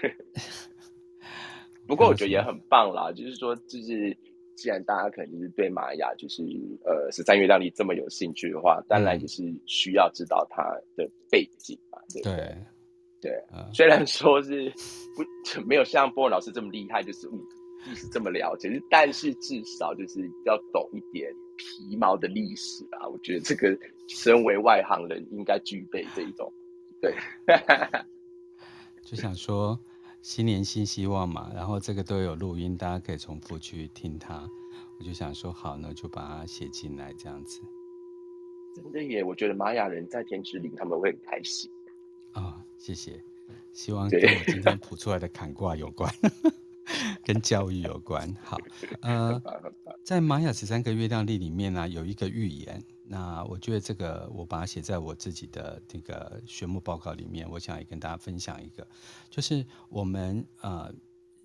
不过我觉得也很棒啦，就是说，就是既然大家可能就是对玛雅就是呃十三月亮历这么有兴趣的话，当然也是需要知道它的背景嘛。对对，对，嗯，虽然说是不没有像波老师这么厉害，就是历史这么了解，但是至少就是要懂一点。皮毛的历史啊，我觉得这个身为外行人应该具备这一种，对，就想说新年新希望嘛，然后这个都有录音，大家可以重复去听它。我就想说好呢，就把它写进来这样子。真的耶，我觉得玛雅人在天之灵他们会很开心啊、哦，谢谢，希望跟我今天谱出来的坎卦有关。跟教育有关。好，呃，在玛雅十三个月亮历里面呢、啊，有一个预言。那我觉得这个我把它写在我自己的这个学务报告里面，我想也跟大家分享一个，就是我们呃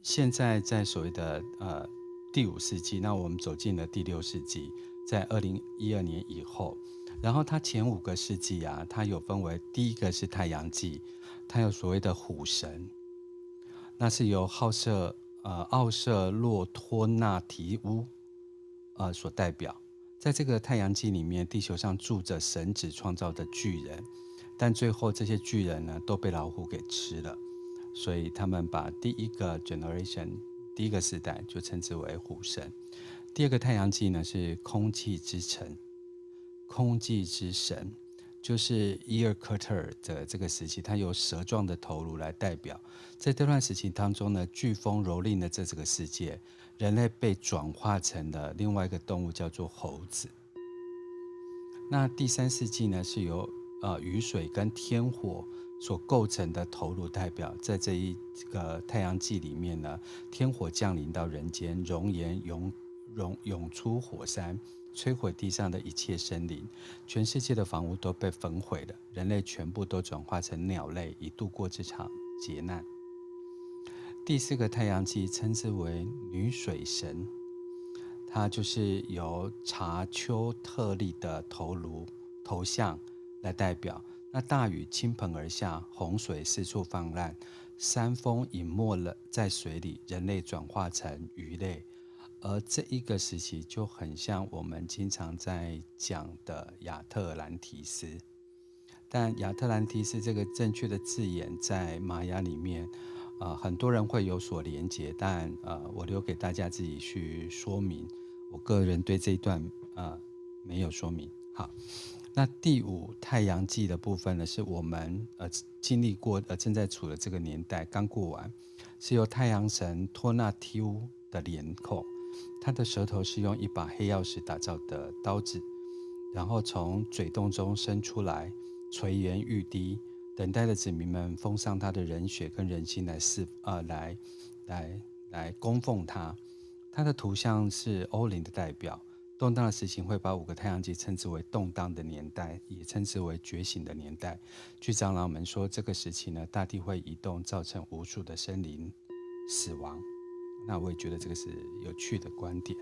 现在在所谓的呃第五世纪，那我们走进了第六世纪，在二零一二年以后，然后它前五个世纪啊，它有分为第一个是太阳纪，它有所谓的虎神，那是由好色。呃，奥瑟洛托纳提乌，呃，所代表，在这个太阳纪里面，地球上住着神子创造的巨人，但最后这些巨人呢都被老虎给吃了，所以他们把第一个 generation 第一个时代就称之为虎神。第二个太阳纪呢是空气之城，空气之神。就是伊尔科特尔的这个时期，它由蛇状的头颅来代表。在这段时期当中呢，飓风蹂躏了这这个世界，人类被转化成了另外一个动物，叫做猴子。那第三世纪呢，是由呃雨水跟天火所构成的头颅代表。在这一个太阳纪里面呢，天火降临到人间，熔岩涌涌涌出火山。摧毁地上的一切生灵，全世界的房屋都被焚毁了，人类全部都转化成鸟类，以度过这场劫难。第四个太阳纪称之为女水神，它就是由查丘特利的头颅头像来代表。那大雨倾盆而下，洪水四处泛滥，山峰隐没了在水里，人类转化成鱼类。而这一个时期就很像我们经常在讲的亚特兰提斯，但亚特兰提斯这个正确的字眼在玛雅里面，呃，很多人会有所连结，但呃，我留给大家自己去说明。我个人对这一段呃没有说明。好，那第五太阳纪的部分呢，是我们呃经历过呃正在处的这个年代刚过完，是由太阳神托纳提乌的脸孔，他的舌头是用一把黑曜石打造的刀子，然后从嘴洞中伸出来，垂涎欲滴，等待的子民们奉上他的人血跟人心来侍呃来来来供奉他，他的图像是欧林的代表。动荡的事情会把五个太阳纪称之为动荡的年代，也称之为觉醒的年代。据长老们说，这个时期呢，大地会移动，造成无数的生灵死亡。那我也觉得这个是有趣的观点，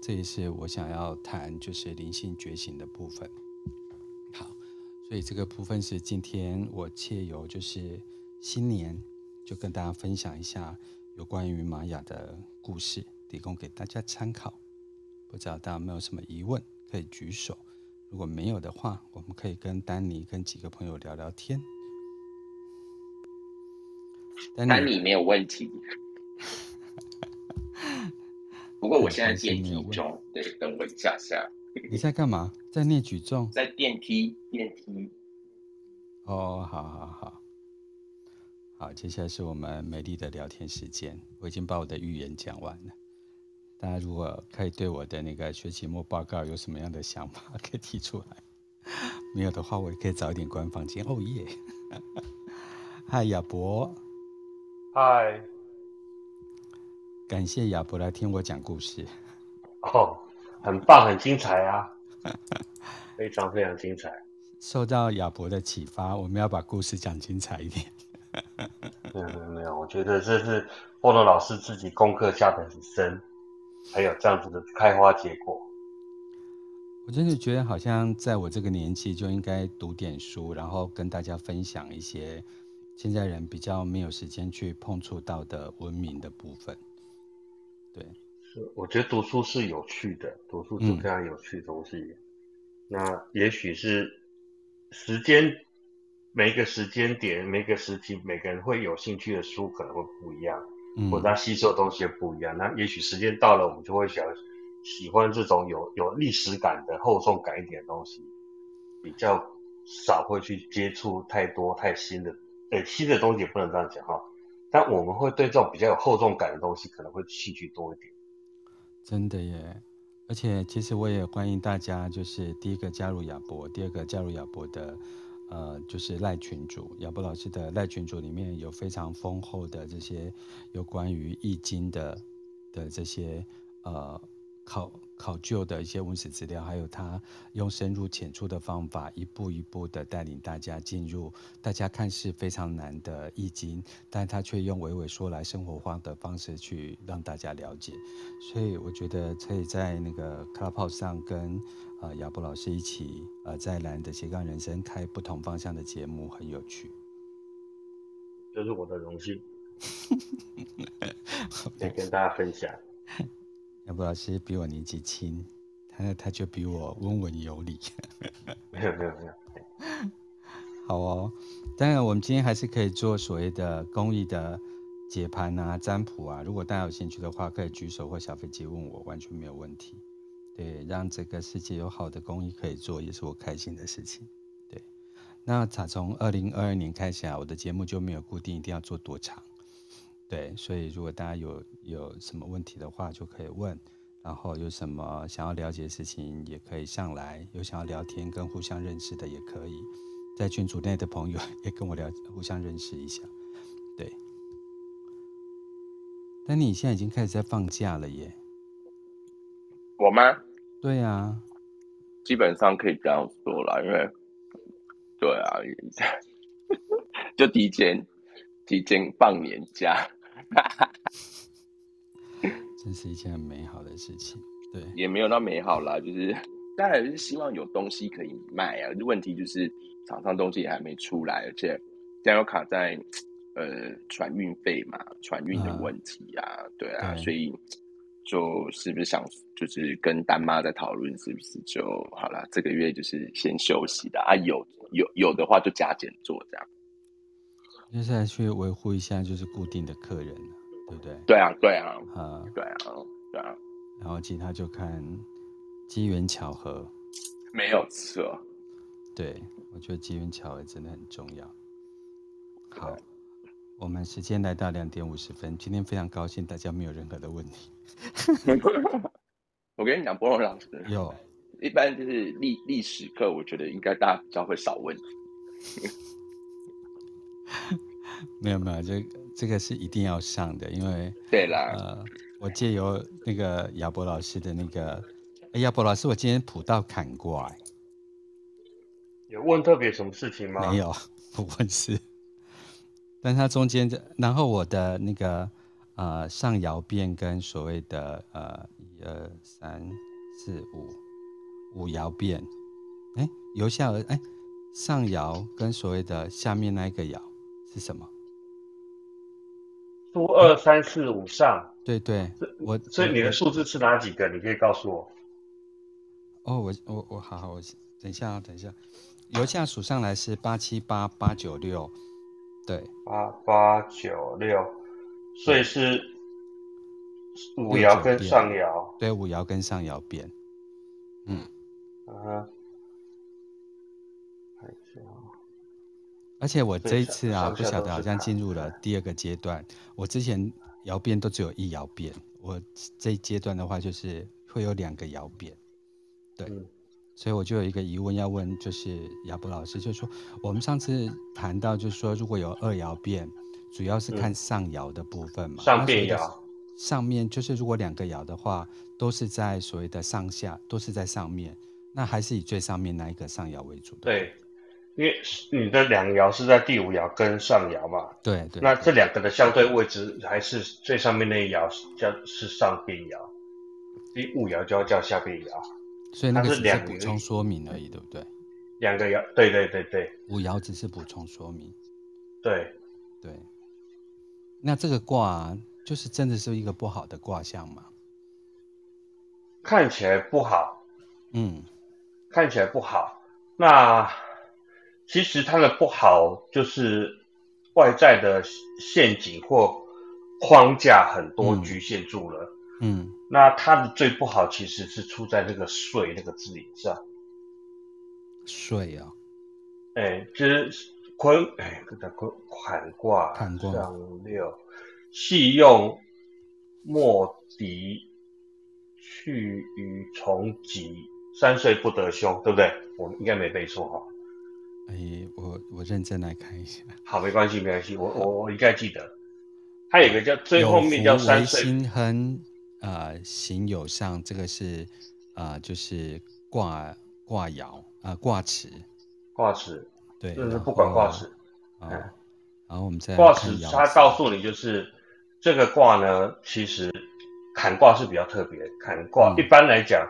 这也是我想要谈，就是灵性觉醒的部分。好，所以这个部分是今天我借由就是新年，就跟大家分享一下有关于玛雅的故事，提供给大家参考。不知道大家有没有什么疑问可以举手，如果没有的话，我们可以跟丹尼跟几个朋友聊聊天。丹尼，丹尼没有问题。不过我现在电梯中，对，等我一下下。你在干嘛？在练举重？在电梯，电梯。哦，好好好，好，接下来是我们美丽的聊天时间。我已经把我的预言讲完了。大家如果可以对我的那个学期末报告有什么样的想法，可以提出来。没有的话，我也可以早一点关房间。哦耶！嗨，亚伯。嗨。感谢亚伯来听我讲故事。哦，很棒，很精彩啊！非常非常精彩。受到亚伯的启发，我们要把故事讲精彩一点。没有没有没有，我觉得这是波诺老师自己功课下得很深。还有这样子的开花结果，我真的觉得好像在我这个年纪就应该读点书，然后跟大家分享一些现在人比较没有时间去碰触到的文明的部分。对，是，我觉得读书是有趣的，读书是非常有趣的东西。嗯、那也许是时间，每个时间点，每个时期，每个人会有兴趣的书可能会不一样。或者他吸收的东西也不一样，那也许时间到了，我们就会想喜欢这种有有历史感的厚重感一点的东西，比较少会去接触太多太新的，呃，新的东西也不能这样讲哈。但我们会对这种比较有厚重感的东西，可能会兴趣多一点。真的耶，而且其实我也欢迎大家，就是第一个加入亚博，第二个加入亚博的。呃，就是赖群主，亚博老师的赖群主里面有非常丰厚的这些有关于易经的的这些呃考考究的一些文史资料，还有他用深入浅出的方法，一步一步的带领大家进入大家看似非常难的易经，但他却用娓娓说来生活化的方式去让大家了解，所以我觉得可以在那个 Clubhouse 上跟。啊，亚博老师一起呃，在蓝的斜杠人生开不同方向的节目，很有趣。这是我的荣幸，可以跟大家分享。亚博老师比我年纪轻，他他就比我温文有礼。没有没有没有。好哦，当然我们今天还是可以做所谓的公益的解盘啊、占卜啊。如果大家有兴趣的话，可以举手或小飞机问我，完全没有问题。对，让这个世界有好的公益可以做，也是我开心的事情。对，那打从二零二二年开始啊，我的节目就没有固定一定要做多长。对，所以如果大家有有什么问题的话，就可以问。然后有什么想要了解的事情，也可以上来。有想要聊天跟互相认识的，也可以在群组内的朋友 也跟我聊，互相认识一下。对。但你现在已经开始在放假了耶？我吗？对呀、啊，基本上可以这样说啦，因为，对啊，就提前提前放年假，真是一件很美好的事情。对，也没有那美好啦，就是当然是希望有东西可以卖啊。问题就是厂商东西也还没出来，而且加油卡在呃船运费嘛，船运的问题啊，啊对啊，对所以。就是不是想就是跟丹妈在讨论，是不是就好了？这个月就是先休息的啊，有有有的话就加减做这样。就是来去维护一下，就是固定的客人，对不对？对啊，对啊，啊，对啊，对啊。然后其他就看机缘巧合。没有错。对，我觉得机缘巧合真的很重要。好，我们时间来到两点五十分，今天非常高兴大家没有任何的问题。我跟你讲，柏融老师有，一般就是历历史课，我觉得应该大家比较会少问题。没有没有，这这个是一定要上的，因为对啦，呃，我借由那个亚博老师的那个，哎，亚博老师，我今天普到坎卦，有问特别什么事情吗？没有，不问事。但他中间的，然后我的那个呃上摇变跟所谓的呃一二三四五五摇变，哎，由下而哎上摇跟所谓的下面那一个爻。是什么？数二三四五上，对对，我所以你的数字是哪几个？你可以告诉我。哦，我我我好好，我等一下啊，等一下，由下数上来是八七八八九六，对，八八九六，所以是五爻跟上爻，对，五爻跟上爻变，嗯，啊。而且我这一次啊，不晓得好像进入了第二个阶段。我之前摇变都只有一摇变，我这一阶段的话就是会有两个摇变。对，所以我就有一个疑问要问，就是亚博老师，就是说我们上次谈到，就是说如果有二爻变，主要是看上爻的部分嘛。上变爻。上面就是如果两个爻的话，都是在所谓的上下，都是在上面，那还是以最上面那一个上爻为主的。对。因为你的两爻是在第五爻跟上爻嘛，对对，那这两个的相对位置还是最上面那一爻叫是上边爻，第五爻就要叫下边爻，所以那个是补充说明而已，对不对？两个爻，对对对对，五爻只是补充说明，对对。那这个卦就是真的是一个不好的卦象吗？看起来不好，嗯，看起来不好，那。其实它的不好就是外在的陷阱或框架很多局限住了。嗯，嗯，那它的最不好其实是出在那个“税”那个字里上。税啊，哎，就是坤，哎，这叫坤坎卦，坎卦上六，系用莫敌，去与从吉，三岁不得凶，对不对？我应该没背错哈。哎，我我认真来看一下。好，没关系，没关系，我我我应该记得。它有一个叫最后面叫三岁。心亨，呃，行有上，这个是呃，就是卦卦爻啊，卦辞。卦辞。对。就是不管卦辞。嗯。然后我们再卦辞，它告诉你就是这个卦呢，其实坎卦是比较特别。坎卦、嗯、一般来讲，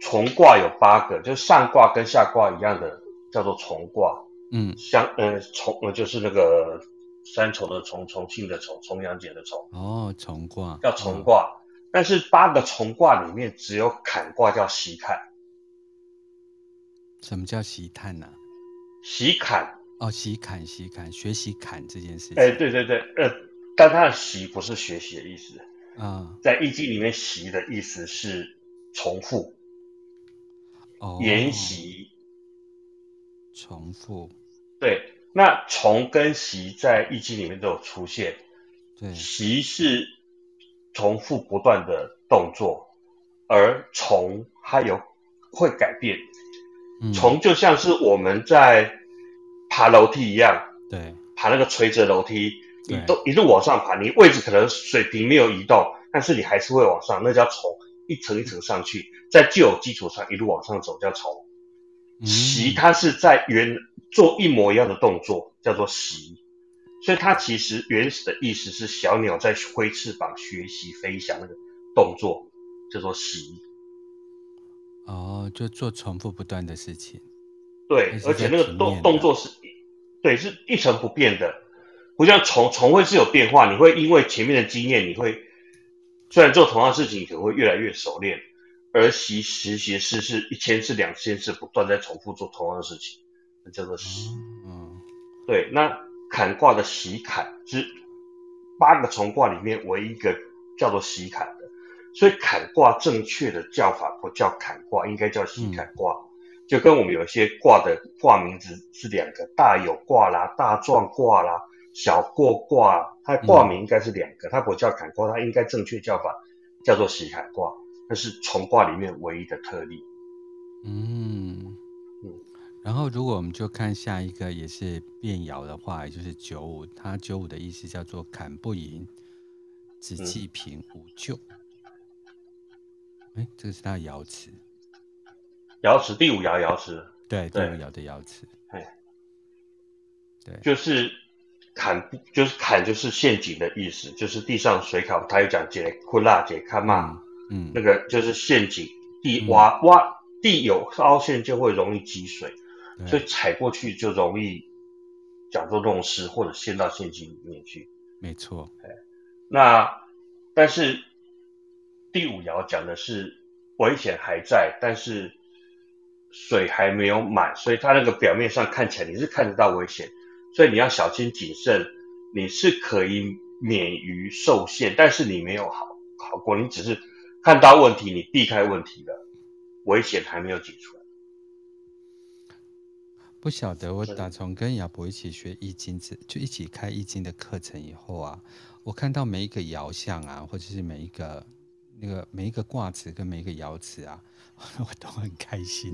从卦有八个，就是上卦跟下卦一样的。叫做重卦，嗯，像呃重呃就是那个三重的重，重庆的重，重阳节的重。哦，重卦叫重卦，嗯，但是八个重卦里面只有坎卦叫习坎。什么叫习坎呢？啊？习坎哦，习坎习坎，学习坎这件事情。哎，对对对，呃，但它的习不是学习的意思啊，在易经里面习的意思是重复，哦，沿袭。重复，对，那重跟习在易经里面都有出现。对，习是重复不断的动作，而重它有会改变。嗯，重就像是我们在爬楼梯一样，对，爬那个垂直楼梯，你都一路往上爬，你位置可能水平没有移动，但是你还是会往上，那叫重，一层一层上去，在旧有基础上一路往上走叫重。习它是在原做一模一样的动作，叫做习，所以它其实原始的意思是小鸟在挥翅膀学习飞翔那个动作，叫做习。哦，就做重复不断的事情。对，而且那个动动作是，对，是一成不变的，不像重重会是有变化，你会因为前面的经验，你会虽然做同样的事情，你可能会越来越熟练。而习实习是是一千次两千次不断在重复做同样的事情，那叫做习。嗯，对。那坎卦的习坎是八个重卦里面唯一一个叫做习坎的。所以坎卦正确的叫法不叫坎卦，应该叫喜坎卦。嗯、就跟我们有一些卦的卦名字是两个，大有卦啦、大壮卦啦、小过卦，它卦名应该是两个，嗯、它不叫坎卦，它应该正确叫法叫做喜坎卦，那是从卦里面唯一的特例。嗯嗯，然后如果我们就看下一个也是变爻的话，也就是九五，它九五的意思叫做砍不盈，子既平，无救。哎，这个是它的爻辞，爻辞第五爻爻辞，对，第五爻的爻辞，对，对，就是砍，就是砍，就是陷阱的意思，就是地上水坎，他有讲解困辣解看嘛，嗯，那个就是陷阱，地挖挖地有凹陷就会容易积水，所以踩过去就容易讲做弄湿或者陷到陷阱里面去，没错，那但是。第五爻讲的是危险还在，但是水还没有满，所以它那个表面上看起来你是看得到危险，所以你要小心谨慎。你是可以免于受限，但是你没有好好过，你只是看到问题，你避开问题了，危险还没有解除。不晓得，我打从跟亚伯一起学易经，就一起开易经的课程以后啊，我看到每一个爻象啊，或者是每一个。那个每一个卦辞跟每一个爻辞啊，我都很开心，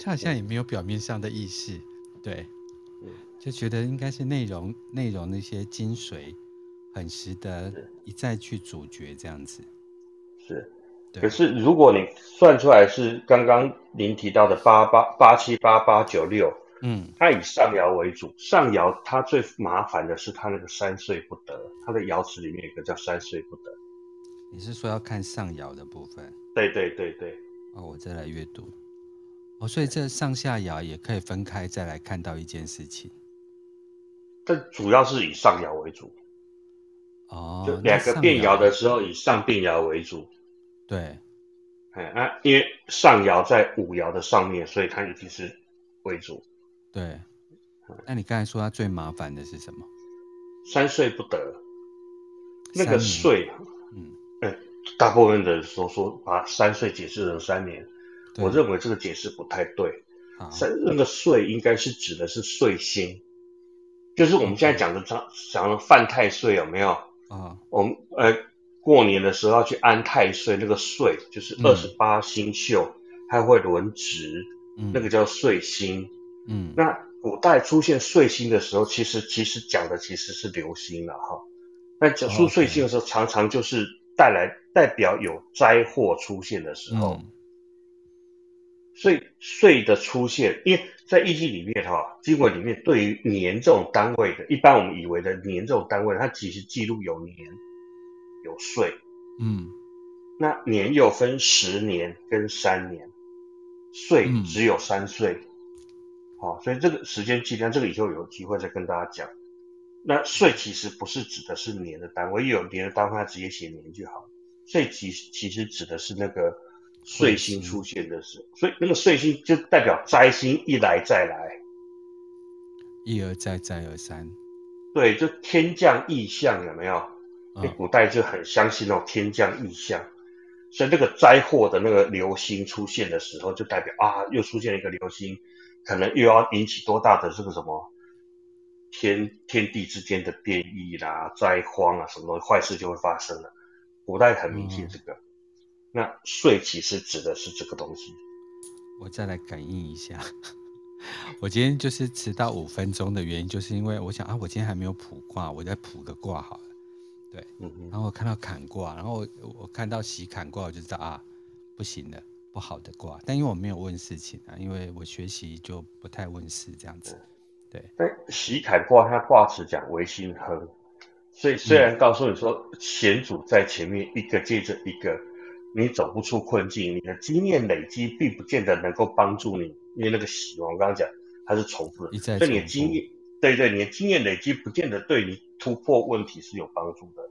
就好像也没有表面上的意思，对，就觉得应该是内容内容那些精髓，很值得一再去咀嚼这样子。是，可是如果你算出来是刚刚您提到的八八八七八八九六，嗯，它以上爻为主，上爻它最麻烦的是它那个三岁不得，它的爻辞里面有个叫三岁不得。你是说要看上爻的部分？对对对对。哦，我再来阅读。哦，所以这上下爻也可以分开再来看到一件事情。但主要是以上爻为主。哦。就两个变爻的时候，以上变爻为主。对。哎，啊，因为上爻在五爻的上面，所以它一定是为主。对。那你刚才说它最麻烦的是什么？三岁不得。那个岁，嗯。大部分的人说说把三岁解释成三年，我认为这个解释不太对。三那个岁应该是指的是岁星，就是我们现在讲的讲讲的犯太岁有没有？啊，我们呃过年的时候要去安太岁，那个岁就是二十八星宿，它会轮值，那个叫岁星。嗯，那古代出现岁星的时候，其实其实讲的其实是流星了哈。那讲出岁星的时候，常常就是。带来代表有灾祸出现的时候，嗯、所以岁的出现，因为在易经里面哈，经文里面对于年这种单位的，一般我们以为的年这种单位，它其实记录有年有岁，嗯，那年又分十年跟三年，岁只有三岁，好、嗯，所以这个时间计量，这个以后有机会再跟大家讲。那岁其实不是指的是年的单位，有年的单位，它直接写年就好。岁其实其实指的是那个岁星出现的时候，所以那个岁星就代表灾星一来再来，一而再再而三。对，就天降异象有没有？那古代就很相信那种天降异象，所以那个灾祸的那个流星出现的时候，就代表啊，又出现了一个流星，可能又要引起多大的这个什么？天天地之间的变异啦、灾荒啊，什么东西坏事就会发生了。古代很迷信这个，嗯、那岁其实指的是这个东西。我再来感应一下，我今天就是迟到五分钟的原因，就是因为我想啊，我今天还没有卜卦，我再卜个卦好了。对，嗯、哼然后我看到坎卦，然后我我看到喜坎卦，我就知道啊，不行了，不好的卦。但因为我没有问事情啊，因为我学习就不太问事这样子。对，但喜坎卦它卦辞讲为心亨，所以虽然告诉你说险阻在前面，一个接着一个，你走不出困境，你的经验累积并不见得能够帮助你，因为那个喜，我刚刚讲它是重复的，重复所以你的经验，对对，你的经验累积不见得对你突破问题是有帮助的，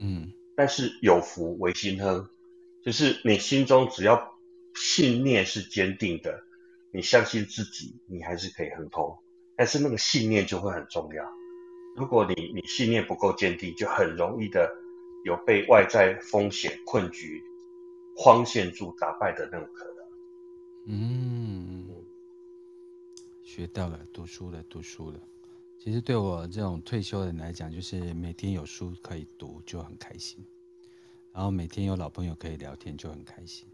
嗯，但是有福为心亨，就是你心中只要信念是坚定的，你相信自己，你还是可以亨通。但是那个信念就会很重要。如果你你信念不够坚定，就很容易的有被外在风险困局框限住打败的那种可能。嗯，学到了，读书了，读书了。其实对我这种退休的人来讲，就是每天有书可以读就很开心，然后每天有老朋友可以聊天就很开心。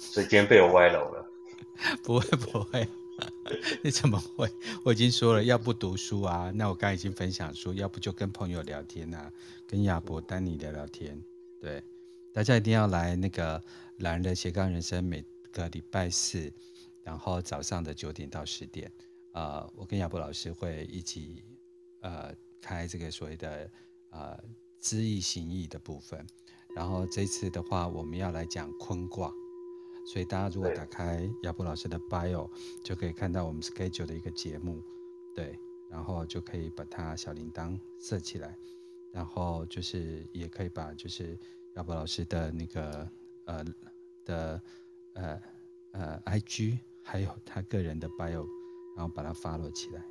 所以今天被我歪楼了？不 会不会，你怎么会？我已经说了，要不读书啊，那我刚才已经分享书，要不就跟朋友聊天啊，跟亚伯、丹尼聊聊天。对，大家一定要来那个懒人的斜杠人生每个礼拜四，然后早上的九点到十点，呃，我跟亚博老师会一起呃开这个所谓的呃知易行易的部分。然后这次的话，我们要来讲坤卦，所以大家如果打开亚博老师的 bio，就可以看到我们 schedule 的一个节目，对，然后就可以把它小铃铛设起来，然后就是也可以把就是亚博老师的那个呃的。呃呃，IG 还有他个人的 bio，然后把它 follow 起来。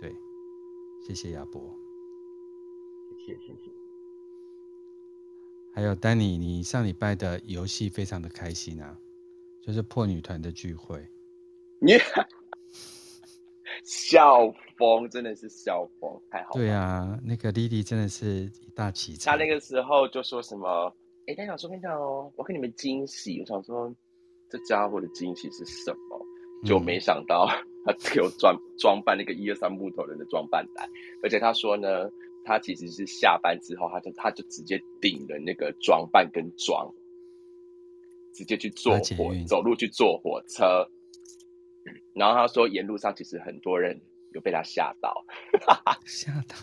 对，谢谢亚博，谢谢谢谢。还有丹尼，你上礼拜的游戏非常的开心啊，就是破女团的聚会。你 笑疯，真的是笑疯，太好了。对啊，那个莉莉真的是一大奇才。他那个时候就说什么？哎，丹尼老师，我跟你讲哦，我给你们惊喜。我想说。这家伙的惊喜是什么？就没想到他给我装装扮那个一二三木头人的装扮来，而且他说呢，他其实是下班之后，他就他就直接顶了那个装扮跟妆，直接去坐火走路去坐火车。然后他说沿路上其实很多人有被他吓到，吓到。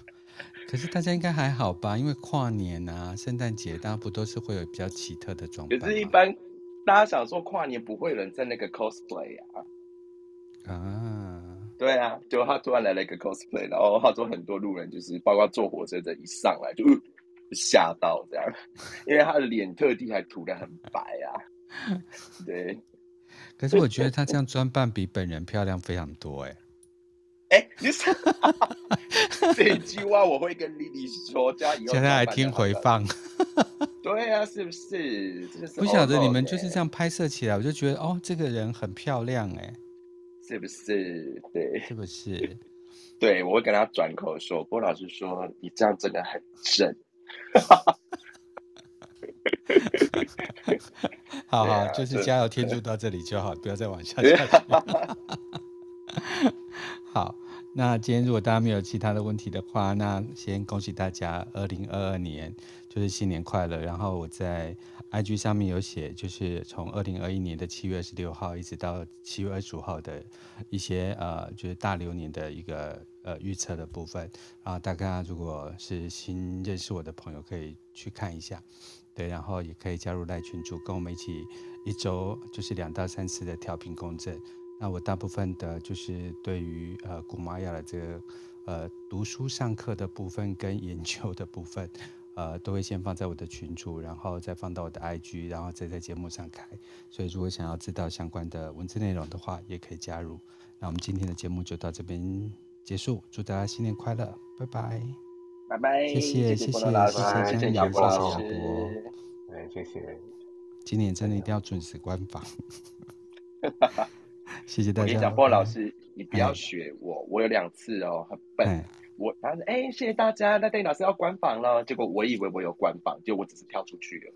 可是大家应该还好吧？因为跨年啊、圣诞节，大家不都是会有比较奇特的装扮？可是，一般。大家想说跨年不会有人在那个 cosplay 啊？啊，对啊，就他突然来了一个 cosplay，然后他说很多路人就是包括坐火车的一上来就吓到这样，因为他的脸特地还涂的很白啊。对，可是我觉得他这样装扮比本人漂亮非常多哎、欸。哎、欸，你是这句话我会跟丽丽说，加以后他来听回放。对啊，是不是？这是不晓得你们就是这样拍摄起来，我就觉得哦，这个人很漂亮哎，是不是？对，是不是？对，我会跟他转口说，郭老师说你这样真的很正。好 好，啊、就是加油添醋到这里就好，不要再往下下去。好，那今天如果大家没有其他的问题的话，那先恭喜大家，二零二二年就是新年快乐。然后我在 IG 上面有写，就是从二零二一年的七月二十六号一直到七月二十五号的一些呃，就是大流年的一个呃预测的部分。然后大家如果是新认识我的朋友，可以去看一下，对，然后也可以加入赖群组，跟我们一起一周就是两到三次的调频共振。那我大部分的就是对于呃古玛雅的这个呃读书上课的部分跟研究的部分，呃都会先放在我的群组，然后再放到我的 IG，然后再在节目上开。所以如果想要知道相关的文字内容的话，也可以加入。那我们今天的节目就到这边结束，祝大家新年快乐，拜拜，拜拜，谢谢谢谢谢谢谢亚伯亚伯，哎谢谢，今年真的一定要准时关房。谢谢大家。我跟你讲，波老师，你不要学我，嗯、我有两次哦，很笨。嗯、我他说，哎，谢谢大家，那戴老师要关房了。结果我以为我有关房，结果我只是跳出去了。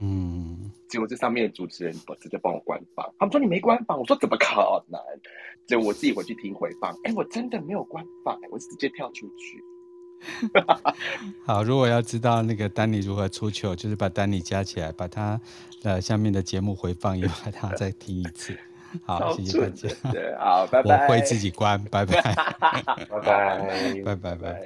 嗯。结果这上面的主持人直接帮我关房，他们说你没关房，我说怎么可能？结果我自己回去听回放，哎，我真的没有关房，我是直接跳出去。好，如果要知道那个丹尼如何出糗，就是把丹尼加起来，把他呃下面的节目回放也把，他再听一次。好，谢谢大家。对，好，拜拜。我会自己关，拜拜，拜拜，拜拜，拜拜。